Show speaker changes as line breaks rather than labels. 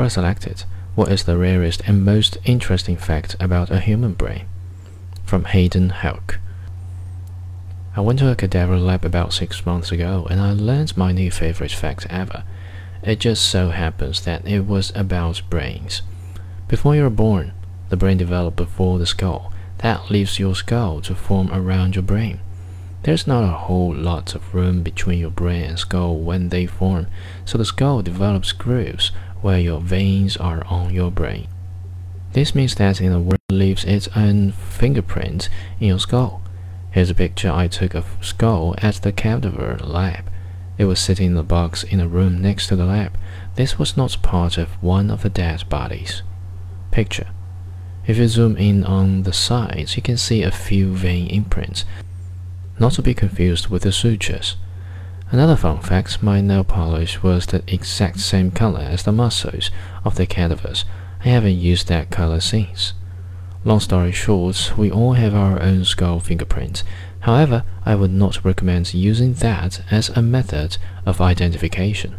I selected What is the rarest and most interesting fact about a human brain? From Hayden Hauck. I went to a cadaver lab about six months ago and I learned my new favorite fact ever. It just so happens that it was about brains. Before you're born, the brain developed before the skull. That leaves your skull to form around your brain. There's not a whole lot of room between your brain and skull when they form, so the skull develops grooves where your veins are on your brain. This means that in the world leaves its own fingerprint in your skull. Here's a picture I took of skull at the cadaver lab. It was sitting in a box in a room next to the lab. This was not part of one of the dead bodies. Picture. If you zoom in on the sides, you can see a few vein imprints, not to be confused with the sutures. Another fun fact, my nail polish was the exact same color as the muscles of the cadavers. I haven't used that color since. Long story short, we all have our own skull fingerprint. However, I would not recommend using that as a method of identification.